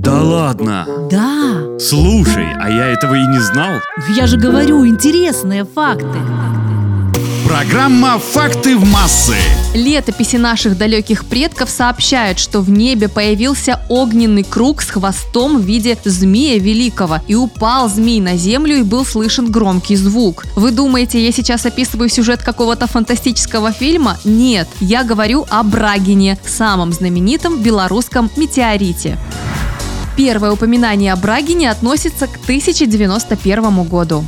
Да ладно. Да, Слушай, а я этого и не знал. я же говорю, интересные факты. Программа «Факты в массы». Летописи наших далеких предков сообщают, что в небе появился огненный круг с хвостом в виде змея великого. И упал змей на землю и был слышен громкий звук. Вы думаете, я сейчас описываю сюжет какого-то фантастического фильма? Нет, я говорю о Брагине, самом знаменитом белорусском метеорите. Первое упоминание о Брагине относится к 1091 году.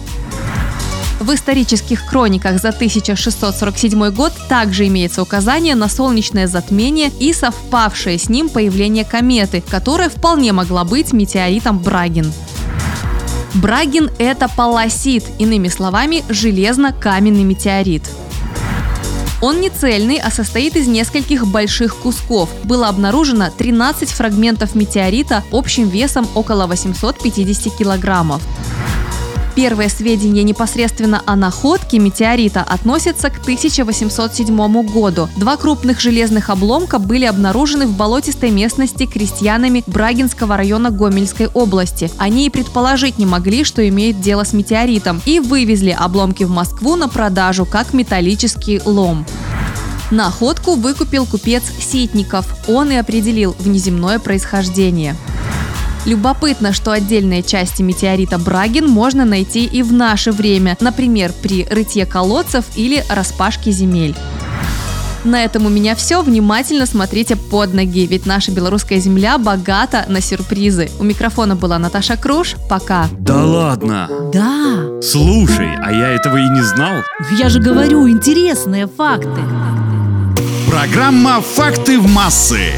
В исторических хрониках за 1647 год также имеется указание на солнечное затмение и совпавшее с ним появление кометы, которая вполне могла быть метеоритом Брагин. Брагин – это полосит, иными словами, железно-каменный метеорит. Он не цельный, а состоит из нескольких больших кусков. Было обнаружено 13 фрагментов метеорита общим весом около 850 килограммов. Первые сведения непосредственно о находке метеорита относятся к 1807 году. Два крупных железных обломка были обнаружены в болотистой местности крестьянами Брагинского района Гомельской области. Они и предположить не могли, что имеют дело с метеоритом, и вывезли обломки в Москву на продажу как металлический лом. Находку выкупил купец Ситников. Он и определил внеземное происхождение. Любопытно, что отдельные части метеорита Брагин можно найти и в наше время, например, при рытье колодцев или распашке земель. На этом у меня все. Внимательно смотрите под ноги, ведь наша белорусская земля богата на сюрпризы. У микрофона была Наташа Круш. Пока. Да ладно. Да, Слушай, а я этого и не знал. я же говорю, интересные факты. Программа «Факты в массы».